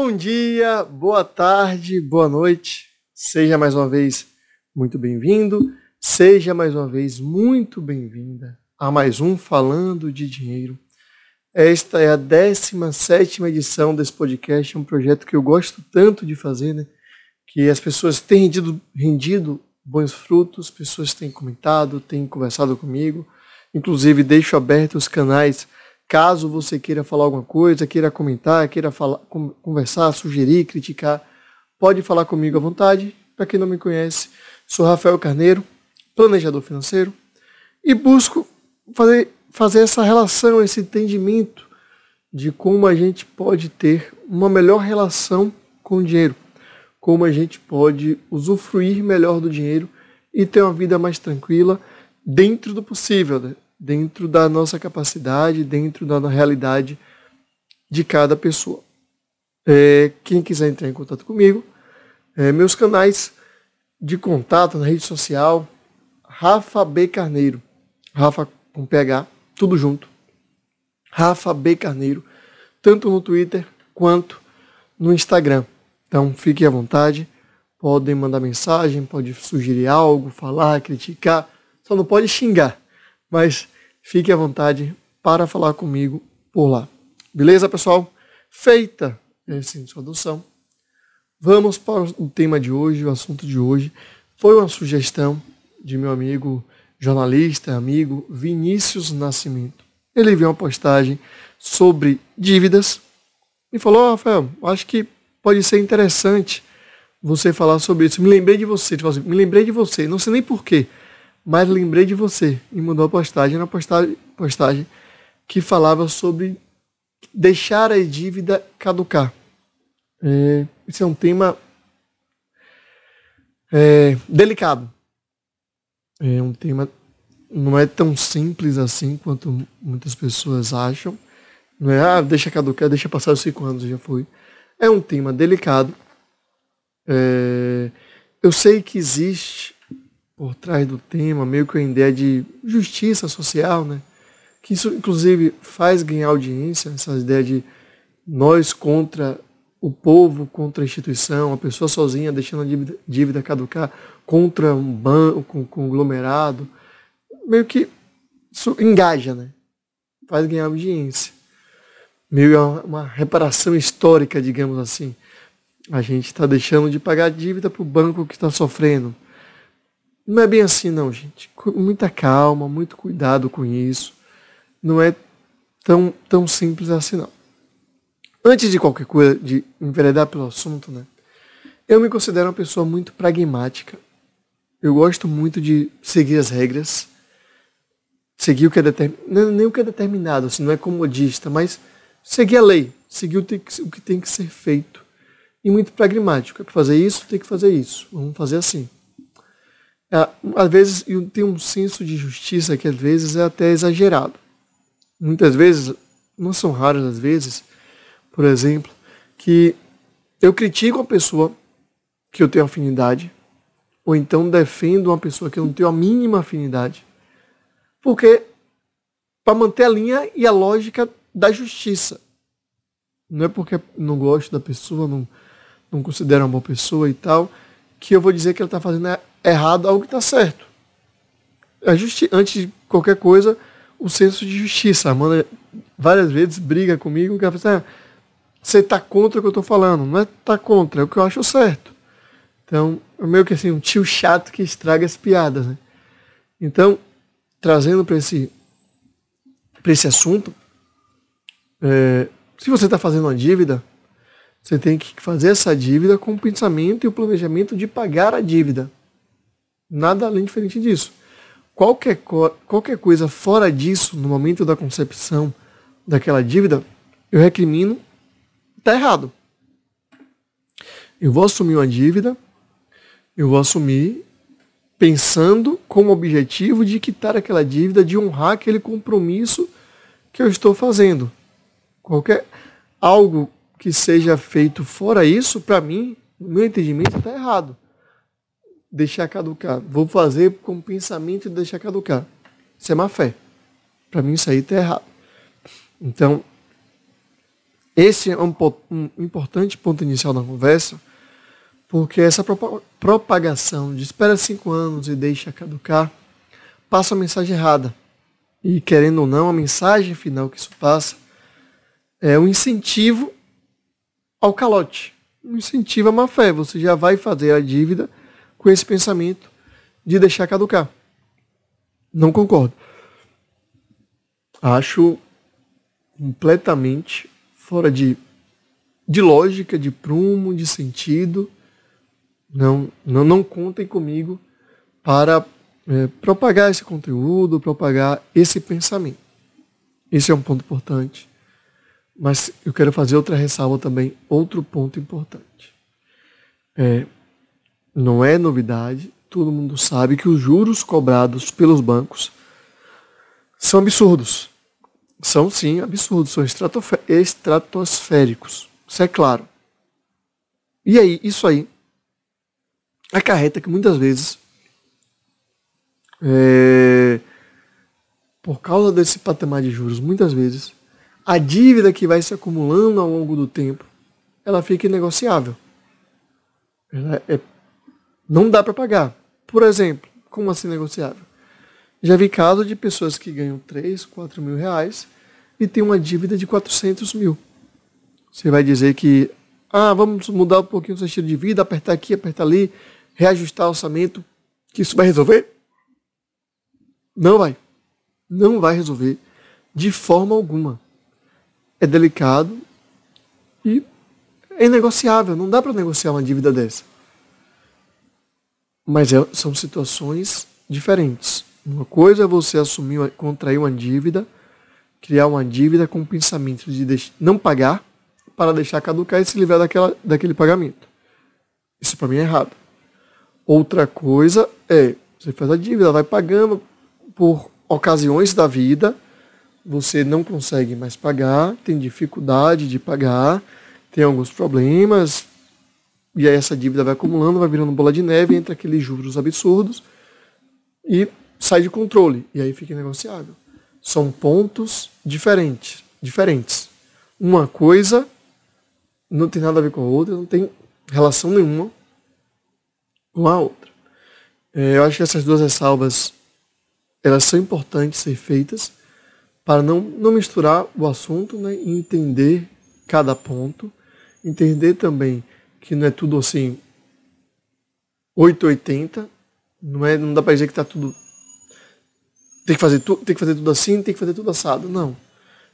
Bom dia, boa tarde, boa noite. Seja mais uma vez muito bem-vindo, seja mais uma vez muito bem-vinda a mais um Falando de Dinheiro. Esta é a 17 edição desse podcast, é um projeto que eu gosto tanto de fazer, né? Que as pessoas têm rendido, rendido bons frutos, pessoas têm comentado, têm conversado comigo. Inclusive, deixo aberto os canais caso você queira falar alguma coisa, queira comentar, queira falar, conversar, sugerir, criticar. Pode falar comigo à vontade. Para quem não me conhece, sou Rafael Carneiro, planejador financeiro, e busco fazer, fazer essa relação, esse entendimento de como a gente pode ter uma melhor relação com o dinheiro como a gente pode usufruir melhor do dinheiro e ter uma vida mais tranquila dentro do possível, né? Dentro da nossa capacidade, dentro da realidade de cada pessoa. É, quem quiser entrar em contato comigo, é, meus canais de contato na rede social, Rafa B. Carneiro, Rafa com PH, tudo junto, Rafa B. Carneiro, tanto no Twitter quanto no Instagram. Então fiquem à vontade, podem mandar mensagem, pode sugerir algo, falar, criticar, só não pode xingar, mas fique à vontade para falar comigo por lá. Beleza, pessoal? Feita essa introdução, vamos para o tema de hoje, o assunto de hoje. Foi uma sugestão de meu amigo jornalista, amigo Vinícius Nascimento. Ele viu uma postagem sobre dívidas e falou: oh, Rafael, acho que pode ser interessante você falar sobre isso. Me lembrei de você, tipo assim, me lembrei de você, não sei nem porquê, mas lembrei de você. E mandou a postagem na postagem, postagem que falava sobre deixar a dívida caducar. É, esse é um tema é, delicado. É um tema não é tão simples assim quanto muitas pessoas acham. Não é, ah, deixa caducar, deixa passar os cinco anos, já foi. É um tema delicado. É, eu sei que existe por trás do tema meio que a ideia de justiça social, né? Que isso, inclusive, faz ganhar audiência, essa ideia de nós contra o povo, contra a instituição, a pessoa sozinha deixando a dívida, dívida caducar contra um banco, um conglomerado. Meio que isso engaja, né? Faz ganhar audiência meio uma reparação histórica, digamos assim. A gente está deixando de pagar dívida para o banco que está sofrendo. Não é bem assim, não, gente. Muita calma, muito cuidado com isso. Não é tão, tão simples assim, não. Antes de qualquer coisa, de enveredar pelo assunto, né? Eu me considero uma pessoa muito pragmática. Eu gosto muito de seguir as regras, seguir o que é determinado, nem o que é determinado, assim, não é comodista, mas seguir a lei, seguir o que tem que ser feito. E muito pragmático. É para fazer isso, tem que fazer isso. Vamos fazer assim. É, às vezes, tem um senso de justiça que às vezes é até exagerado. Muitas vezes, não são raras as vezes, por exemplo, que eu critico uma pessoa que eu tenho afinidade, ou então defendo uma pessoa que eu não tenho a mínima afinidade, porque para manter a linha e a lógica da justiça. Não é porque não gosto da pessoa, não, não considero uma boa pessoa e tal, que eu vou dizer que ela está fazendo errado algo que está certo. Justi antes de qualquer coisa, o senso de justiça. A Amanda várias vezes briga comigo, que ela fala assim, ah, você está contra o que eu estou falando. Não é tá contra, é o que eu acho certo. Então, é meio que assim, um tio chato que estraga as piadas. Né? Então, trazendo para esse, esse assunto, é, se você está fazendo uma dívida, você tem que fazer essa dívida com o pensamento e o planejamento de pagar a dívida. Nada além diferente disso. Qualquer, qualquer coisa fora disso, no momento da concepção daquela dívida, eu recrimino, está errado. Eu vou assumir uma dívida, eu vou assumir pensando com o objetivo de quitar aquela dívida, de honrar aquele compromisso que eu estou fazendo. Qualquer algo que seja feito fora isso, para mim, no meu entendimento, está errado. Deixar caducar. Vou fazer com o pensamento de deixar caducar. Isso é má fé. Para mim, isso aí está errado. Então, Esse é um, um importante ponto inicial da conversa, porque essa propagação de espera cinco anos e deixa caducar passa a mensagem errada. E querendo ou não, a mensagem final que isso passa é um incentivo ao calote, um incentivo à má fé. Você já vai fazer a dívida com esse pensamento de deixar caducar. Não concordo. Acho completamente fora de, de lógica, de prumo, de sentido. Não, não, não contem comigo para é, propagar esse conteúdo, propagar esse pensamento. Esse é um ponto importante. Mas eu quero fazer outra ressalva também, outro ponto importante. É, não é novidade, todo mundo sabe que os juros cobrados pelos bancos são absurdos. São sim absurdos, são estratosféricos. Isso é claro. E aí, isso aí acarreta que muitas vezes, é, por causa desse patamar de juros, muitas vezes, a dívida que vai se acumulando ao longo do tempo, ela fica inegociável. Ela é, não dá para pagar. Por exemplo, como assim negociável? Já vi casos de pessoas que ganham 3, 4 mil reais e tem uma dívida de 400 mil. Você vai dizer que, ah, vamos mudar um pouquinho o seu estilo de vida, apertar aqui, apertar ali, reajustar o orçamento, que isso vai resolver? Não vai. Não vai resolver de forma alguma. É delicado e é inegociável. Não dá para negociar uma dívida dessa. Mas é, são situações diferentes. Uma coisa é você assumir, contrair uma dívida, criar uma dívida com o pensamento de não pagar para deixar caducar e se livrar daquela, daquele pagamento. Isso para mim é errado. Outra coisa é, você faz a dívida, vai pagando por ocasiões da vida, você não consegue mais pagar, tem dificuldade de pagar, tem alguns problemas, e aí essa dívida vai acumulando, vai virando bola de neve entre aqueles juros absurdos e sai de controle e aí fica negociável. São pontos diferentes, diferentes. Uma coisa não tem nada a ver com a outra, não tem relação nenhuma com a outra. É, eu acho que essas duas ressalvas elas são importantes ser feitas para não, não misturar o assunto né, e entender cada ponto, entender também que não é tudo assim 880, não, é, não dá para dizer que está tudo tem que fazer tudo, tem que fazer tudo assim, tem que fazer tudo assado. Não.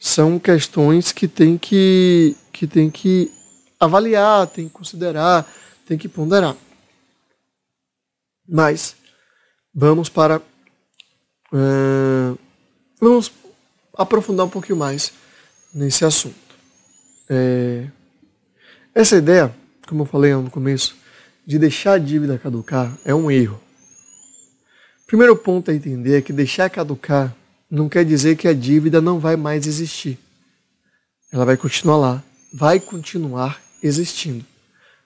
São questões que tem que que tem que avaliar, tem que considerar, tem que ponderar. Mas vamos para uh, vamos aprofundar um pouquinho mais nesse assunto. É, essa ideia, como eu falei no começo, de deixar a dívida caducar é um erro. Primeiro ponto a entender é que deixar caducar não quer dizer que a dívida não vai mais existir. Ela vai continuar lá, vai continuar existindo.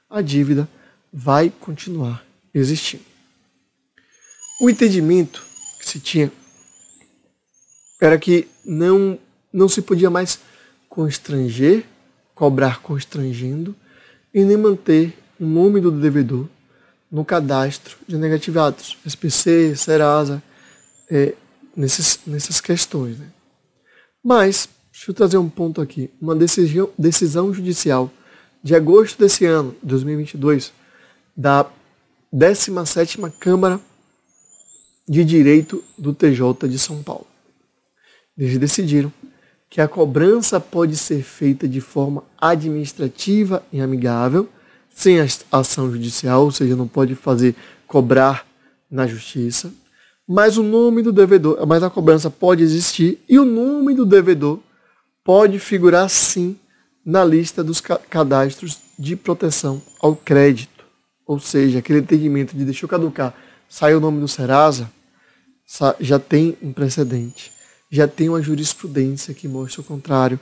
A dívida vai continuar existindo. O entendimento que se tinha era que não, não se podia mais constranger, cobrar constrangendo, e nem manter o nome do devedor no cadastro de negativados, SPC, Serasa, é, nesses, nessas questões. Né? Mas, deixa eu trazer um ponto aqui. Uma decisão, decisão judicial de agosto desse ano, 2022, da 17ª Câmara de Direito do TJ de São Paulo. Eles decidiram que a cobrança pode ser feita de forma administrativa e amigável, sem ação judicial, ou seja, não pode fazer cobrar na justiça, mas o nome do devedor, mas a cobrança pode existir e o nome do devedor pode figurar sim na lista dos cadastros de proteção ao crédito. Ou seja, aquele entendimento de deixou caducar, saiu o nome do Serasa, já tem um precedente, já tem uma jurisprudência que mostra o contrário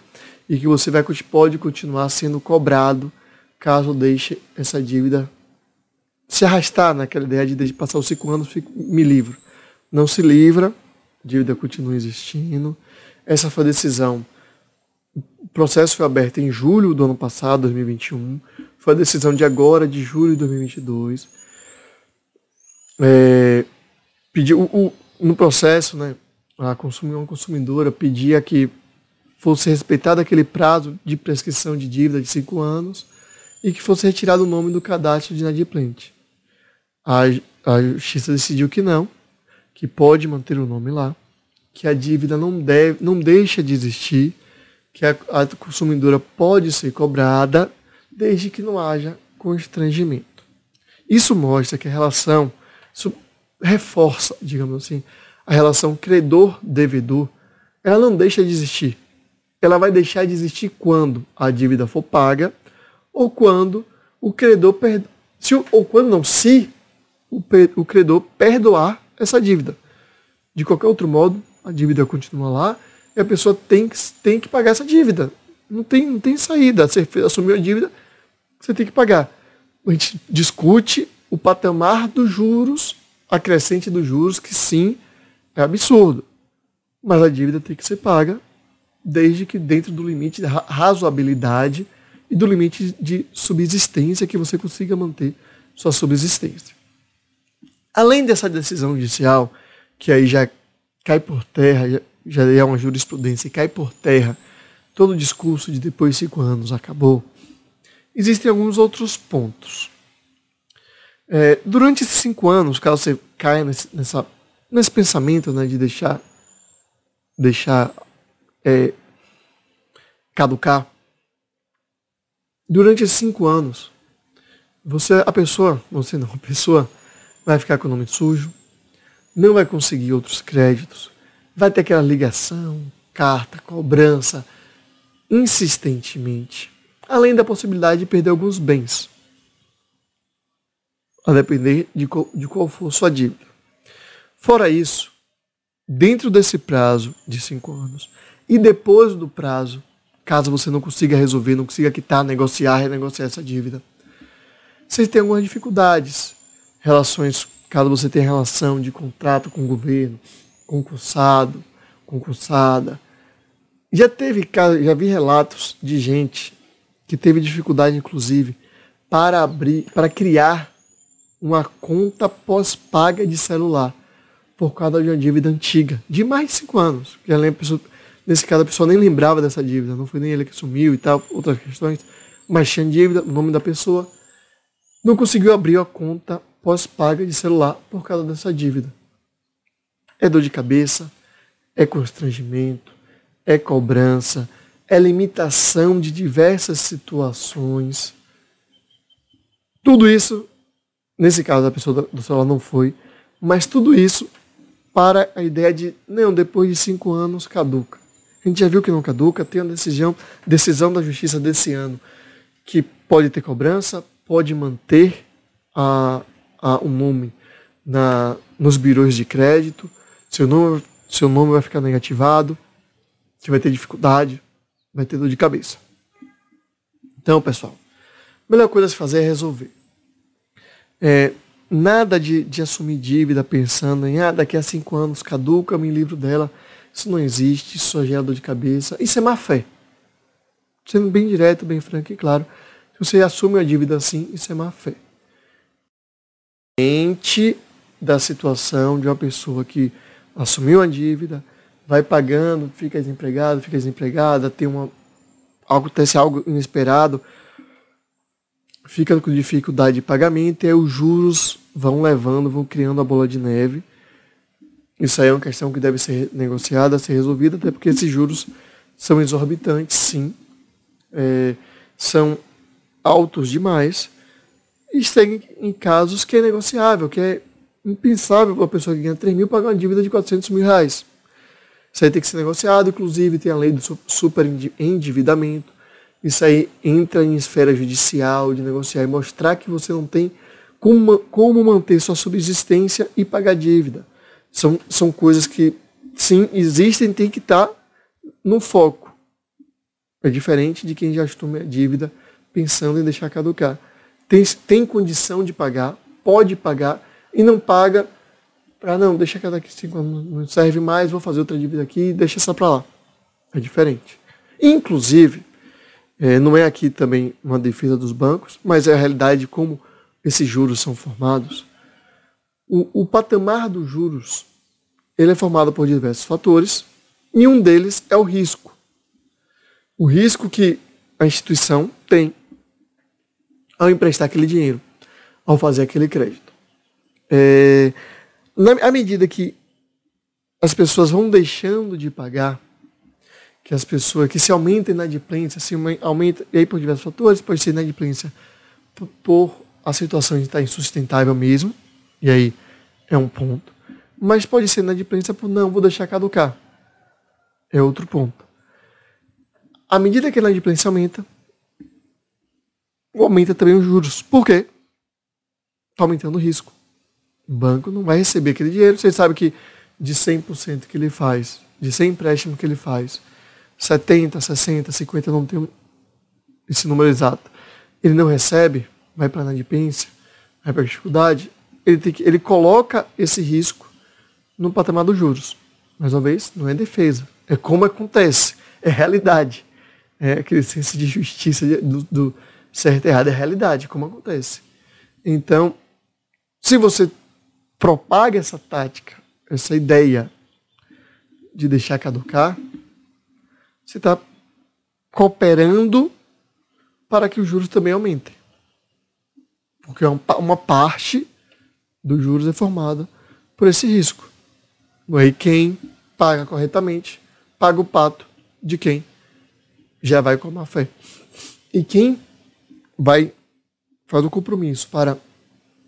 e que você vai, pode continuar sendo cobrado caso deixe essa dívida se arrastar naquela ideia de passar os cinco anos, me livro. Não se livra, dívida continua existindo. Essa foi a decisão O processo foi aberto em julho do ano passado, 2021. Foi a decisão de agora, de julho de 2022. É, pediu, o, no processo, né, a consumidora, consumidora pedia que fosse respeitado aquele prazo de prescrição de dívida de cinco anos e que fosse retirado o nome do cadastro de inadimplente. A, a justiça decidiu que não, que pode manter o nome lá, que a dívida não deve, não deixa de existir, que a, a consumidora pode ser cobrada desde que não haja constrangimento. Isso mostra que a relação, isso reforça, digamos assim, a relação credor-devedor, ela não deixa de existir. Ela vai deixar de existir quando a dívida for paga ou quando o credor per... se, ou quando não, se o, o credor perdoar essa dívida. De qualquer outro modo, a dívida continua lá e a pessoa tem que, tem que pagar essa dívida. Não tem, não tem saída. Você assumiu a dívida, você tem que pagar. A gente discute o patamar dos juros, a crescente dos juros, que sim, é absurdo. Mas a dívida tem que ser paga, desde que dentro do limite da razoabilidade e do limite de subsistência que você consiga manter sua subsistência. Além dessa decisão judicial, que aí já cai por terra, já é uma jurisprudência e cai por terra todo o discurso de depois de cinco anos acabou, existem alguns outros pontos. É, durante esses cinco anos, caso você caia nessa, nesse pensamento né, de deixar, deixar é, caducar, durante esses cinco anos, você, a pessoa, você não, a pessoa vai ficar com o nome sujo, não vai conseguir outros créditos, vai ter aquela ligação, carta, cobrança, insistentemente, além da possibilidade de perder alguns bens, a depender de qual, de qual for sua dívida. Fora isso, dentro desse prazo de cinco anos e depois do prazo, caso você não consiga resolver, não consiga quitar, negociar, renegociar essa dívida, vocês têm algumas dificuldades relações, caso você tenha relação de contrato com o governo, concursado, concursada. Já teve, já vi relatos de gente que teve dificuldade, inclusive, para abrir, para criar uma conta pós-paga de celular por causa de uma dívida antiga, de mais de cinco anos. Já lembro, nesse caso, a pessoa nem lembrava dessa dívida, não foi nem ele que sumiu e tal, outras questões, mas tinha dívida, o nome da pessoa, não conseguiu abrir a conta pós-paga de celular por causa dessa dívida. É dor de cabeça, é constrangimento, é cobrança, é limitação de diversas situações. Tudo isso, nesse caso a pessoa do celular não foi, mas tudo isso para a ideia de, não, depois de cinco anos caduca. A gente já viu que não caduca, tem a decisão, decisão da justiça desse ano, que pode ter cobrança, pode manter a, um nome na, nos birôs de crédito, seu nome, seu nome vai ficar negativado, você vai ter dificuldade, vai ter dor de cabeça. Então, pessoal, a melhor coisa a se fazer é resolver. É, nada de, de assumir dívida pensando em, ah, daqui a cinco anos caduca, me livro dela. Isso não existe, isso só gera dor de cabeça. Isso é má fé. Sendo bem direto, bem franco e claro. Se você assume uma dívida assim, isso é má fé da situação de uma pessoa que assumiu uma dívida, vai pagando, fica desempregado, fica desempregada, tem uma acontece algo inesperado, fica com dificuldade de pagamento e aí os juros vão levando, vão criando a bola de neve. Isso aí é uma questão que deve ser negociada, ser resolvida, até porque esses juros são exorbitantes, sim, é, são altos demais e segue em casos que é negociável, que é impensável para uma pessoa que ganha 3 mil pagar uma dívida de 400 mil reais. Isso aí tem que ser negociado, inclusive tem a lei do super endividamento. Isso aí entra em esfera judicial de negociar e mostrar que você não tem como, como manter sua subsistência e pagar dívida. São, são coisas que, sim, existem tem que estar no foco. É diferente de quem já assume a dívida pensando em deixar caducar tem, tem condição de pagar, pode pagar, e não paga para não, deixa que daqui cinco anos não serve mais, vou fazer outra dívida aqui, deixa essa para lá. É diferente. Inclusive, é, não é aqui também uma defesa dos bancos, mas é a realidade como esses juros são formados. O, o patamar dos juros ele é formado por diversos fatores e um deles é o risco. O risco que a instituição tem ao emprestar aquele dinheiro, ao fazer aquele crédito. É, na, à medida que as pessoas vão deixando de pagar, que as pessoas, que se aumenta a inadimplência, se aumenta, e aí por diversos fatores, pode ser inadimplência por, por a situação estar insustentável mesmo, e aí é um ponto, mas pode ser inadimplência por não, vou deixar caducar, é outro ponto. À medida que a inadimplência aumenta, aumenta também os juros. Por quê? Está aumentando o risco. O banco não vai receber aquele dinheiro. Você sabe que de 100% que ele faz, de 100 empréstimos que ele faz, 70, 60, 50, não tem esse número exato, ele não recebe, vai para a inadimplência, vai para a dificuldade, ele, tem que, ele coloca esse risco no patamar dos juros. Mais uma vez, não é defesa, é como acontece, é realidade. É aquele senso de justiça do, do certo e errado, é realidade, como acontece. Então, se você propaga essa tática, essa ideia de deixar caducar, você está cooperando para que os juros também aumentem. Porque uma parte dos juros é formada por esse risco. E quem paga corretamente, paga o pato de quem já vai com a má fé. E quem vai faz o compromisso para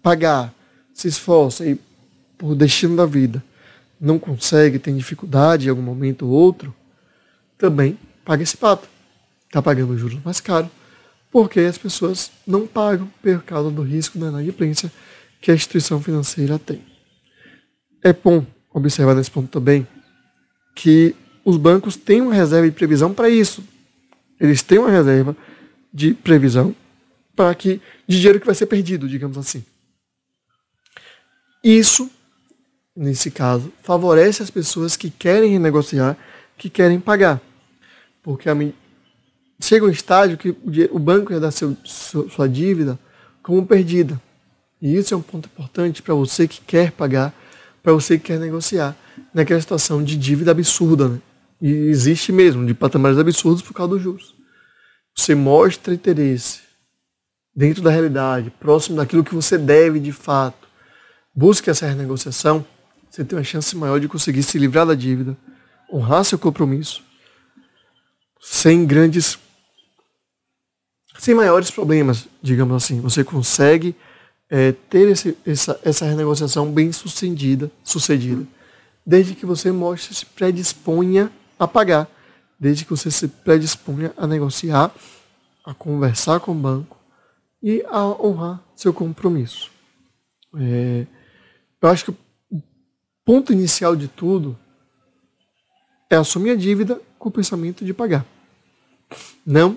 pagar, se esforça e por destino da vida não consegue, tem dificuldade em algum momento ou outro, também paga esse pato. Está pagando juros mais caros, porque as pessoas não pagam por causa do risco da inadimplência que a instituição financeira tem. É bom observar nesse ponto também que os bancos têm uma reserva de previsão para isso. Eles têm uma reserva de previsão para que de dinheiro que vai ser perdido, digamos assim. Isso, nesse caso, favorece as pessoas que querem renegociar, que querem pagar. Porque a, chega um estágio que o, banco ia dar seu, sua dívida como perdida. E isso é um ponto importante para você que quer pagar, para você que quer negociar, naquela situação de dívida absurda. Né? E existe mesmo, de patamares absurdos por causa dos juros. Você mostra interesse dentro da realidade, próximo daquilo que você deve de fato. Busque essa renegociação, você tem uma chance maior de conseguir se livrar da dívida, honrar seu compromisso, sem grandes, sem maiores problemas, digamos assim. Você consegue é, ter esse, essa, essa renegociação bem sucedida, sucedida, desde que você mostre se predisponha a pagar, desde que você se predisponha a negociar, a conversar com o banco e a honrar seu compromisso. É, eu acho que o ponto inicial de tudo é assumir a dívida com o pensamento de pagar. Não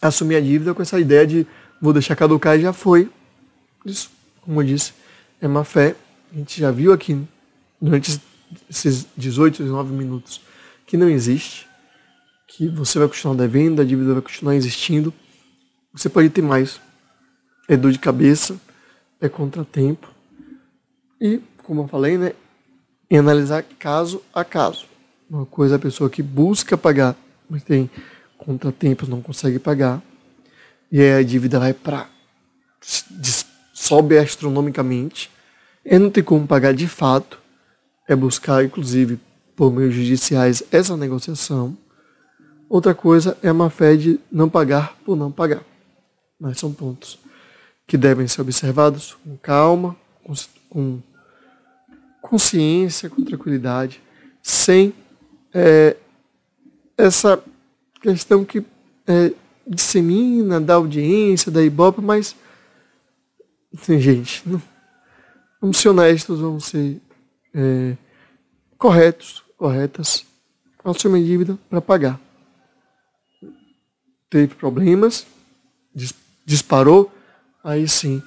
assumir a dívida com essa ideia de vou deixar caducar e já foi. Isso, como eu disse, é má fé. A gente já viu aqui durante esses 18, 19 minutos que não existe, que você vai continuar devendo, a dívida vai continuar existindo. Você pode ter mais. É dor de cabeça, é contratempo. E, como eu falei, né, em analisar caso a caso. Uma coisa é a pessoa que busca pagar, mas tem contratempos, não consegue pagar. E aí a dívida vai para. sobe astronomicamente. E não tem como pagar de fato. É buscar, inclusive, por meios judiciais essa negociação. Outra coisa é a má fé de não pagar por não pagar. Mas são pontos que devem ser observados com calma, com, consciência, com tranquilidade, sem é, essa questão que é, dissemina da audiência, da Ibope, mas, assim, gente, não, vamos ser honestos, vamos ser é, corretos, corretas, assumir dívida para pagar. Teve problemas, disparou, aí sim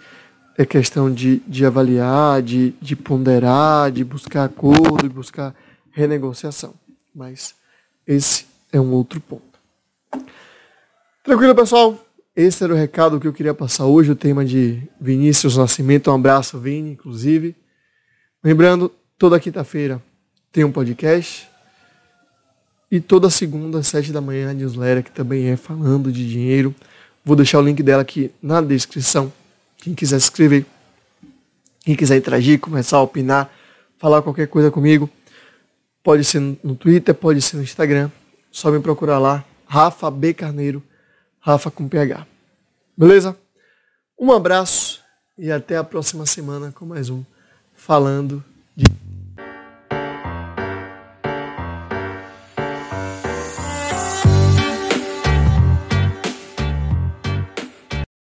é questão de, de avaliar, de, de ponderar, de buscar acordo, de buscar renegociação. Mas esse é um outro ponto. Tranquilo, pessoal? Esse era o recado que eu queria passar hoje, o tema de Vinícius Nascimento. Um abraço, Vini, inclusive. Lembrando, toda quinta-feira tem um podcast. E toda segunda, às sete da manhã, a newsletter, que também é falando de dinheiro. Vou deixar o link dela aqui na descrição. Quem quiser se inscrever, quem quiser interagir, começar a opinar, falar qualquer coisa comigo, pode ser no Twitter, pode ser no Instagram. Só me procurar lá, Rafa B. Carneiro, Rafa com PH. Beleza? Um abraço e até a próxima semana com mais um Falando de